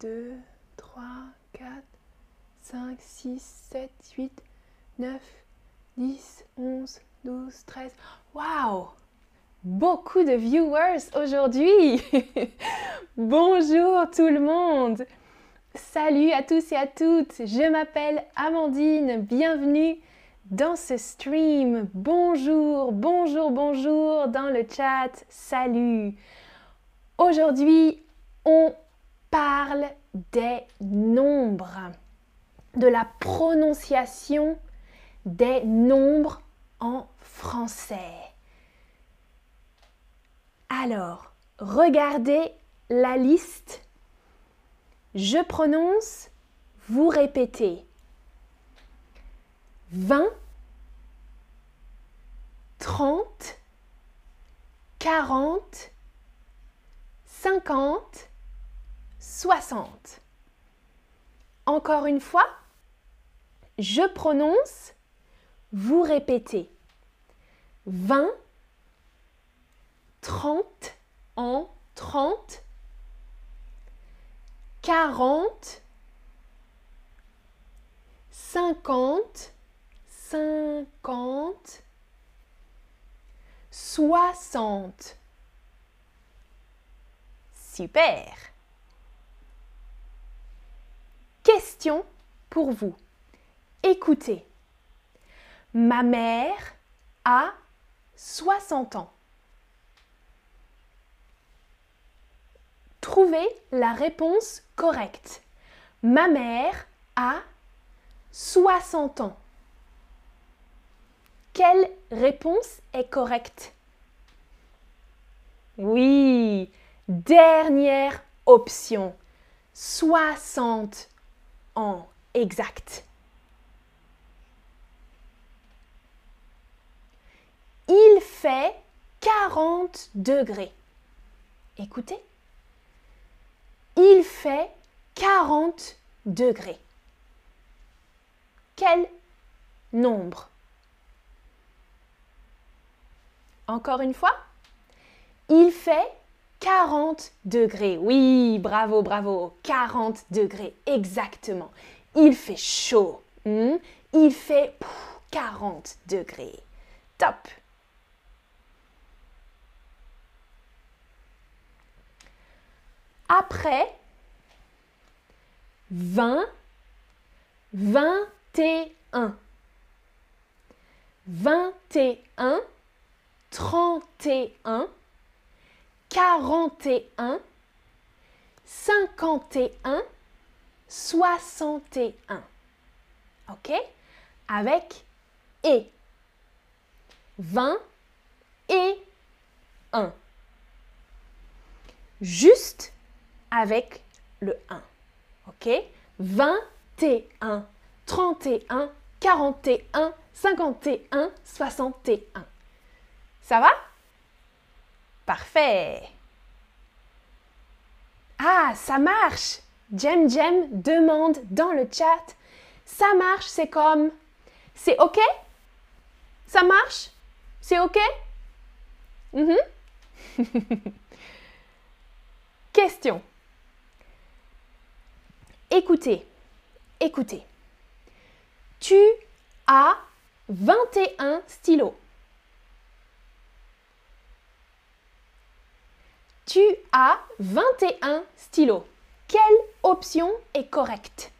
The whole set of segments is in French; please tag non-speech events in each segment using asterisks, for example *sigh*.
2, 3, 4, 5, 6, 7, 8, 9, 10, 11, 12, 13. Waouh Beaucoup de viewers aujourd'hui *laughs* Bonjour tout le monde Salut à tous et à toutes, je m'appelle Amandine, bienvenue dans ce stream. Bonjour, bonjour, bonjour dans le chat, salut. Aujourd'hui, on parle des nombres, de la prononciation des nombres en français. Alors, regardez la liste. Je prononce, vous répétez. 20, 30, 40, 50, 60. Encore une fois, je prononce, vous répétez. 20, 30 en 30, 40, 50, 50, 60. Super. Question pour vous. Écoutez. Ma mère a 60 ans. Trouvez la réponse correcte. Ma mère a 60 ans. Quelle réponse est correcte? Oui, dernière option. 60 exact. Il fait 40 degrés. Écoutez. Il fait 40 degrés. Quel nombre? Encore une fois. Il fait 40 degrés. Oui, bravo, bravo. 40 degrés, exactement. Il fait chaud. Hmm? Il fait 40 degrés. Top. Après, 20, 21. 21, 31, 41, 51, 61. OK? Avec et. 20 et 1. Juste avec le 1. OK? 21, 31, 41, 51, 61. Ça va? Parfait. Ah, ça marche. Jem Jem demande dans le chat. Ça marche, c'est comme. C'est OK? Ça marche? C'est OK? Mhm. *laughs* Question. Écoutez, écoutez. Tu as 21 stylos. Tu as 21 stylos. Quelle option est correcte?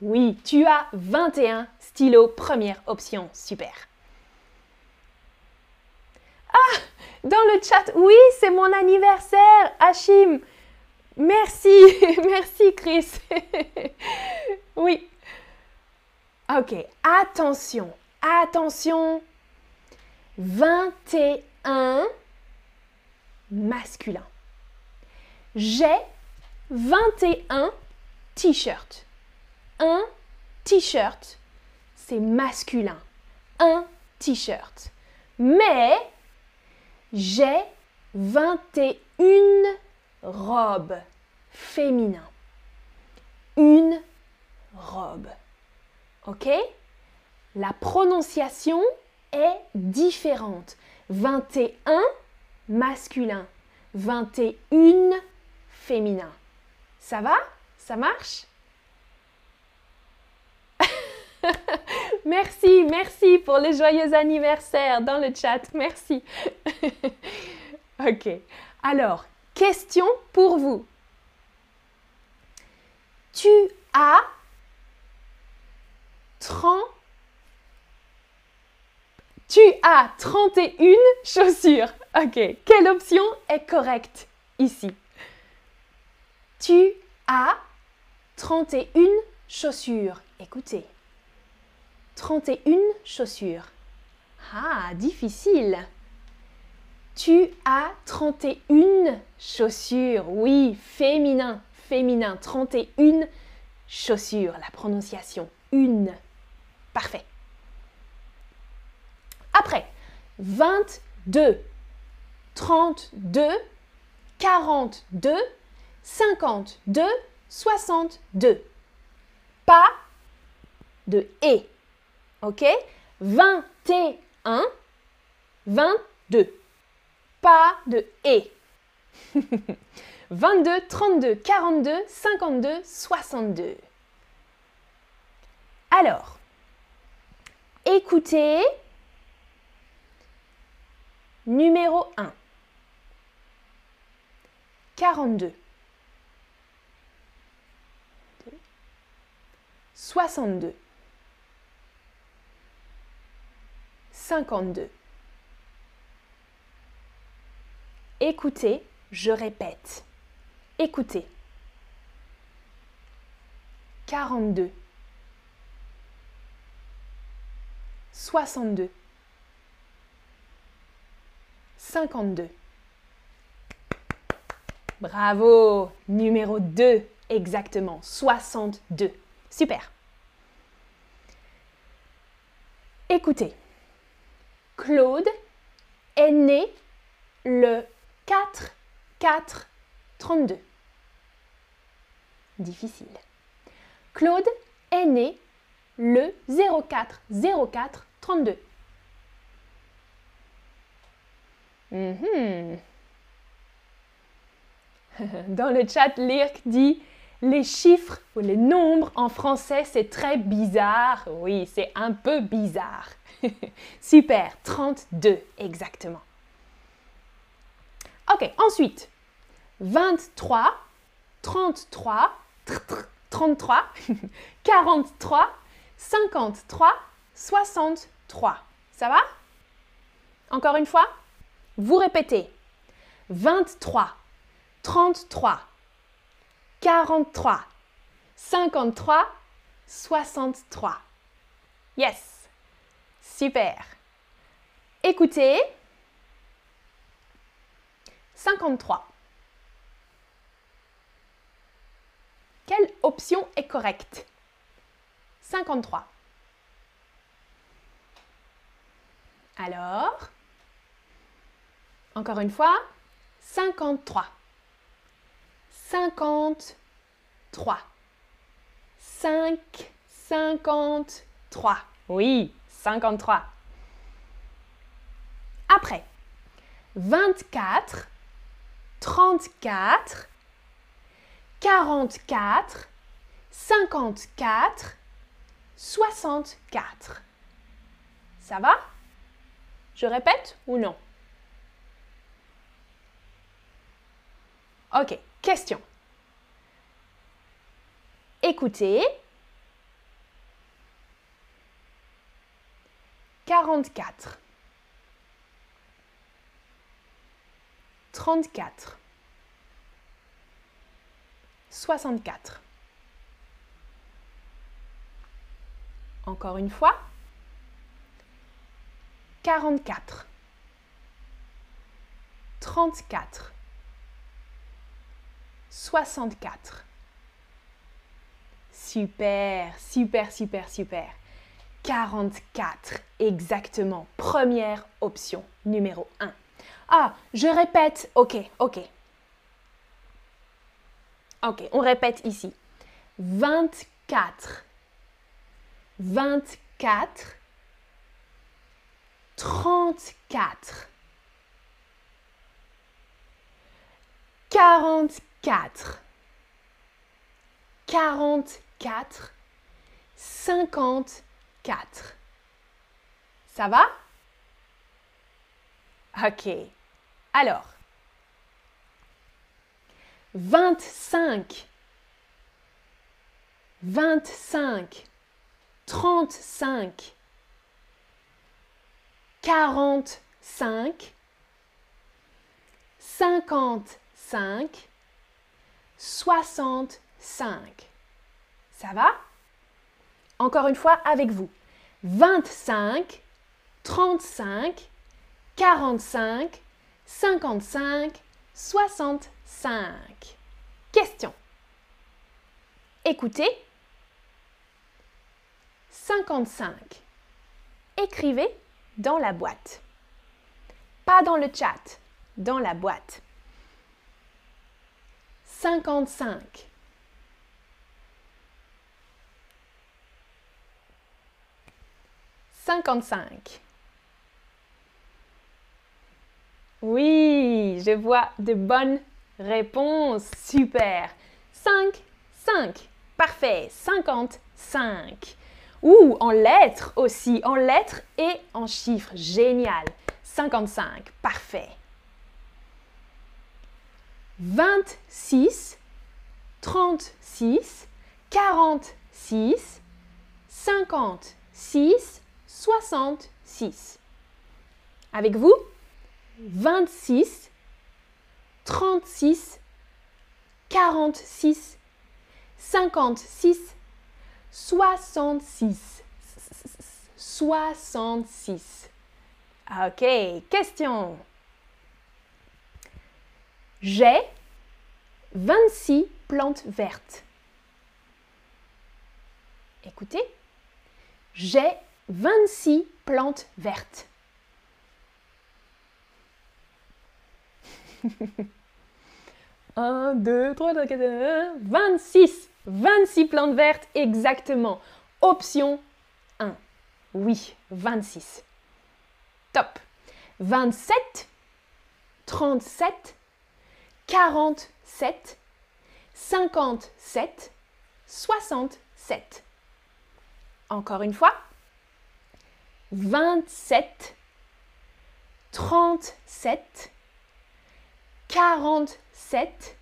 Oui, tu as 21 stylos. Première option. Super. Ah, dans le chat, oui, c'est mon anniversaire, Hachim. Merci, *laughs* merci Chris. *laughs* oui. Ok, attention, attention. 21 masculin. J'ai 21 t-shirts. Un t-shirt, c'est masculin. Un t-shirt. Mais j'ai 21 robes féminines. Une robe. OK? La prononciation est différente. 21 masculin. 21 féminin. Ça va? Ça marche? *laughs* Merci, merci pour les joyeux anniversaires dans le chat. Merci. *laughs* ok. Alors, question pour vous. Tu as 30 tu as 31 chaussures. Ok, quelle option est correcte ici? Tu as 31 chaussures. Écoutez. 31 chaussures. Ah, difficile. Tu as 31 chaussures. Oui, féminin, féminin. 31 chaussures. La prononciation. Une. Parfait. Après, 22, 32, 42, 52, 62. Pas de et. OK? 21, 22. Pas de et. 22, 32, 42, 52, 62. Alors, écoutez. Numéro 1. 42. 62. 52. Écoutez, je répète. Écoutez. 42. 62. 52. Bravo Numéro 2, exactement. 62. Super. Écoutez, Claude est né le 4 4 32. Difficile. Claude est né le 04 04 32. Mhm. *laughs* Dans le chat, Lirk dit les chiffres ou les nombres en français, c'est très bizarre. Oui, c'est un peu bizarre. *laughs* Super, 32 exactement. Ok, ensuite, 23, 33, 33, 43, 53, 63. Ça va? Encore une fois? Vous répétez 23, 33, 43, 53, 63. Yes. Super. Écoutez. 53. Quelle option est correcte? 53. Alors? Encore une fois, 53. 53. 5, 53. Oui, 53. Après, 24, 34, 44, 54, 64. Ça va? Je répète ou non? Ok, question. Écoutez. 44. 34. 64. Encore une fois. 44. 34. 64. Super, super, super, super. 44, exactement. Première option, numéro 1. Ah, je répète. Ok, ok. Ok, on répète ici. 24. 24. 34. Quarante-quatre, quarante-quatre, cinquante-quatre. Ça va? Ok. Alors, vingt-cinq, vingt-cinq, trente-cinq, quarante-cinq, cinquante-cinq, soixante-cinq. Ça va? Encore une fois avec vous. Vingt-cinq, trente-cinq, quarante-cinq, cinquante-cinq, soixante-cinq. Question. Écoutez. Cinquante-cinq. Écrivez dans la boîte. Pas dans le chat, dans la boîte. 55. Cinquante-cinq. Oui, je vois de bonnes réponses. Super. 5, 5. Parfait. 55. Ou en lettres aussi, en lettres et en chiffres. Génial. 55. Parfait. 26, 36, 46, 56, 66. Avec vous 26, 36, 46, 56, 66. 66. Ok, question. J'ai 26 plantes vertes. Écoutez, j'ai 26 plantes vertes. 1, 2, 3, 4, 5, 26. 26 plantes vertes exactement. Option 1. Oui, 26. Top. 27, 37, 47, 57, 67. Encore une fois. 27, 37, 47,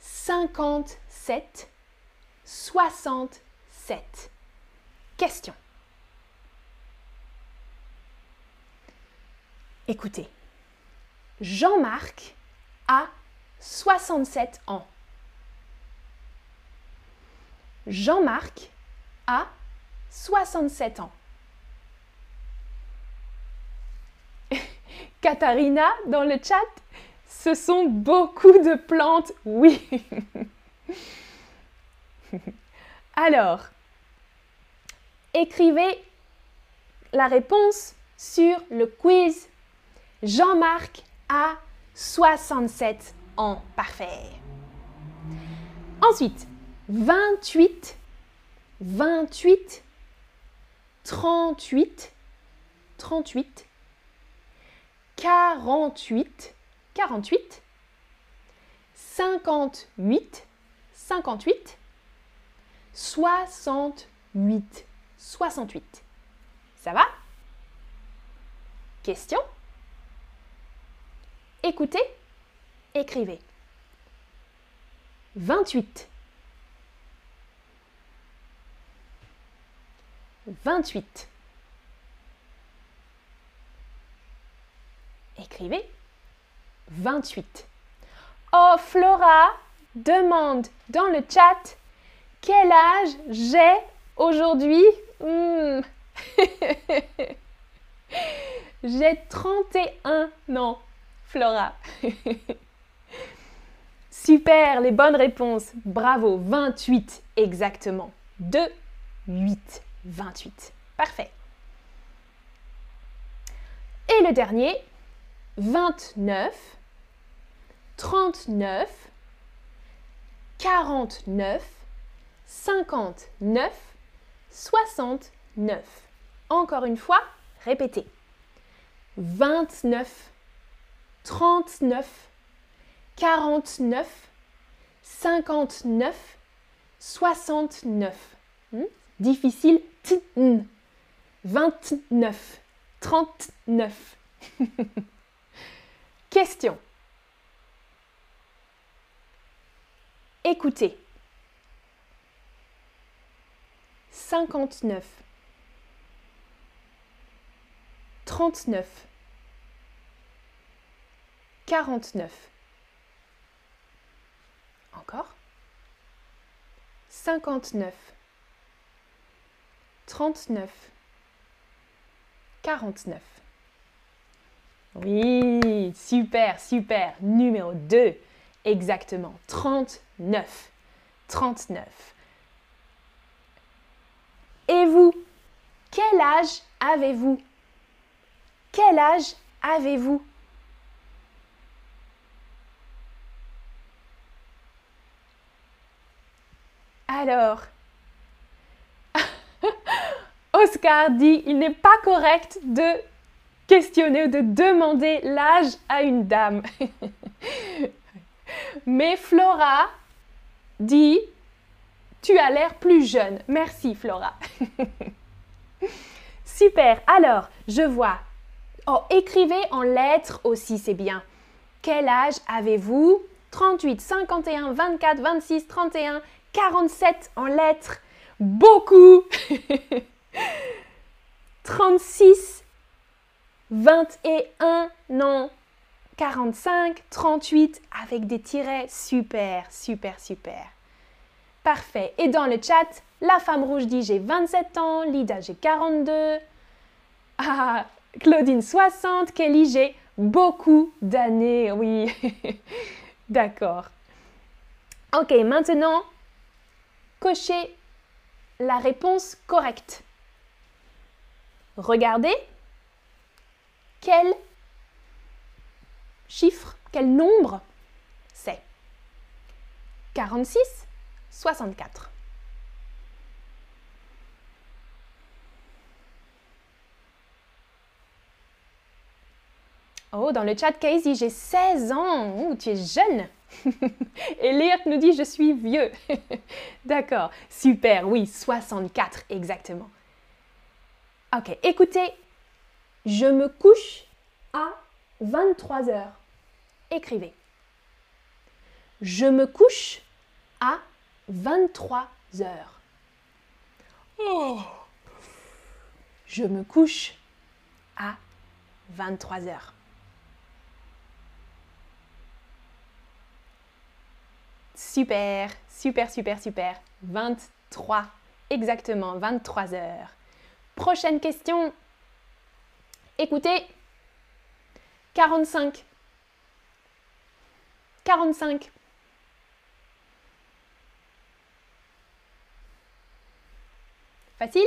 57, 67. Question. Écoutez, Jean-Marc a 67 ans. Jean-Marc a 67 ans. *laughs* Katharina dans le chat, ce sont beaucoup de plantes, oui. *laughs* Alors, écrivez la réponse sur le quiz. Jean-Marc a 67 ans. Parfait. Ensuite, 28, 28, 38, 38, 48, 48, 58, 58, 68, 68. Ça va? Question? Écoutez, écrivez. 28. 28. Écrivez 28. Oh, Flora demande dans le chat quel âge j'ai aujourd'hui? Hmm. *laughs* j'ai 31 ans, Flora. *laughs* Super, les bonnes réponses. Bravo, 28 exactement. 2, 8, 28. Parfait. Et le dernier, 29, 39, 49, 59, 69. Encore une fois, répétez. 29, 39, 49, 59, 69. Hmm? Difficile. 29, 39. *laughs* Question. Écoutez. 59, 39, 49. Encore. 59, 39, 49. Oui, super, super. Numéro 2, exactement. 39, 39. Et vous, quel âge avez-vous? Quel âge avez-vous? Alors, *laughs* Oscar dit, il n'est pas correct de questionner ou de demander l'âge à une dame. *laughs* Mais Flora dit, tu as l'air plus jeune. Merci Flora. *laughs* Super. Alors, je vois. Oh, écrivez en lettres aussi, c'est bien. Quel âge avez-vous? 38, 51, 24, 26, 31, 47 en lettres. Beaucoup. *laughs* 36, 21, non. 45, 38 avec des tirets. Super, super, super. Parfait. Et dans le chat, la femme rouge dit j'ai 27 ans, Lida j'ai 42, ah, Claudine 60, Kelly j'ai beaucoup d'années. Oui, *laughs* d'accord. Ok, maintenant, cochez la réponse correcte. Regardez quel chiffre, quel nombre c'est? 46 64. Oh, dans le chat, Casey, j'ai 16 ans. Ouh, tu es jeune. *laughs* Et Léa nous dit, je suis vieux. *laughs* D'accord, super, oui, 64 exactement. Ok, écoutez, je me couche à 23 heures. Écrivez. Je me couche à 23 heures. Oh. Je me couche à 23 heures. Super, super, super, super. 23, exactement, 23 heures. Prochaine question. Écoutez, 45. 45. Facile?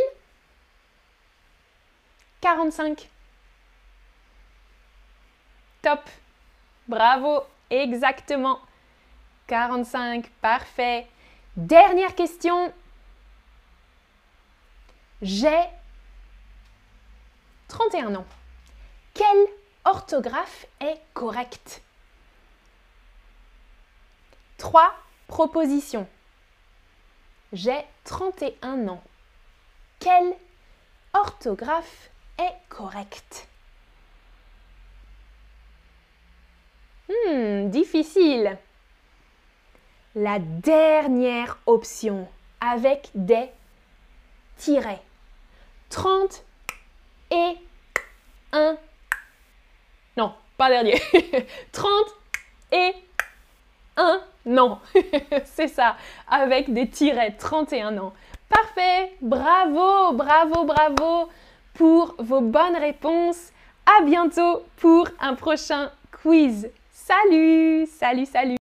45. Top. Bravo. Exactement. 45. Parfait. Dernière question. J'ai 31 ans. Quelle orthographe est correcte Trois propositions. J'ai 31 ans. Quelle orthographe est correcte Hmm, difficile. La dernière option avec des tirets. 30 et 1. Non, pas dernier. *laughs* 30 et 1. Non, *laughs* c'est ça, avec des tirets. 31 ans. Parfait, bravo, bravo, bravo pour vos bonnes réponses. À bientôt pour un prochain quiz. Salut, salut, salut.